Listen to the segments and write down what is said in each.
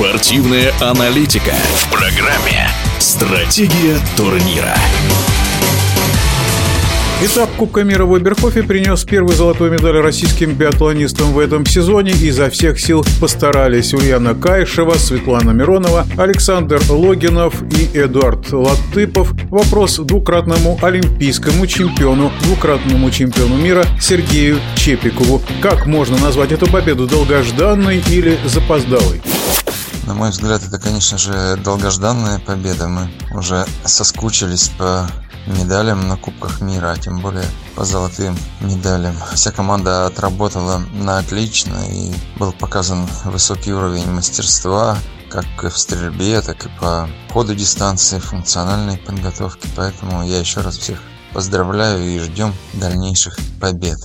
Спортивная аналитика в программе «Стратегия турнира». Этап Кубка мира в Оберхофе принес первую золотую медаль российским биатлонистам в этом сезоне. Изо всех сил постарались Ульяна Кайшева, Светлана Миронова, Александр Логинов и Эдуард Латыпов. Вопрос двукратному олимпийскому чемпиону, двукратному чемпиону мира Сергею Чепикову. Как можно назвать эту победу долгожданной или запоздалой? На мой взгляд, это, конечно же, долгожданная победа. Мы уже соскучились по медалям на Кубках мира, а тем более по золотым медалям. Вся команда отработала на отлично и был показан высокий уровень мастерства, как в стрельбе, так и по ходу дистанции, функциональной подготовки. Поэтому я еще раз всех поздравляю и ждем дальнейших побед.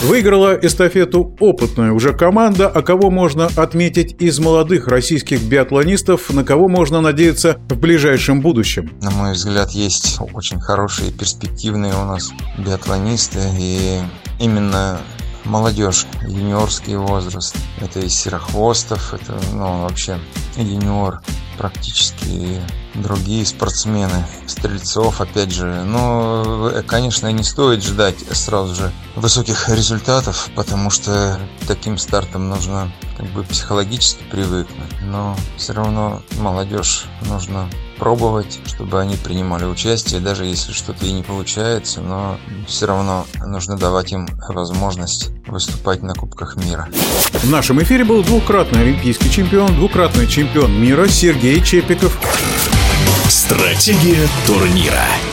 Выиграла эстафету опытная уже команда, а кого можно отметить из молодых российских биатлонистов, на кого можно надеяться в ближайшем будущем? На мой взгляд, есть очень хорошие перспективные у нас биатлонисты, и именно молодежь, юниорский возраст. Это и Серохвостов, это ну, вообще юниор практически другие спортсмены, Стрельцов, опять же. Но, э, конечно, не стоит ждать сразу же высоких результатов, потому что таким стартом нужно как бы психологически привыкнуть. Но все равно молодежь нужно пробовать, чтобы они принимали участие, даже если что-то и не получается, но все равно нужно давать им возможность выступать на Кубках мира. В нашем эфире был двукратный олимпийский чемпион, двукратный чемпион мира Сергей Чепиков. Стратегия турнира.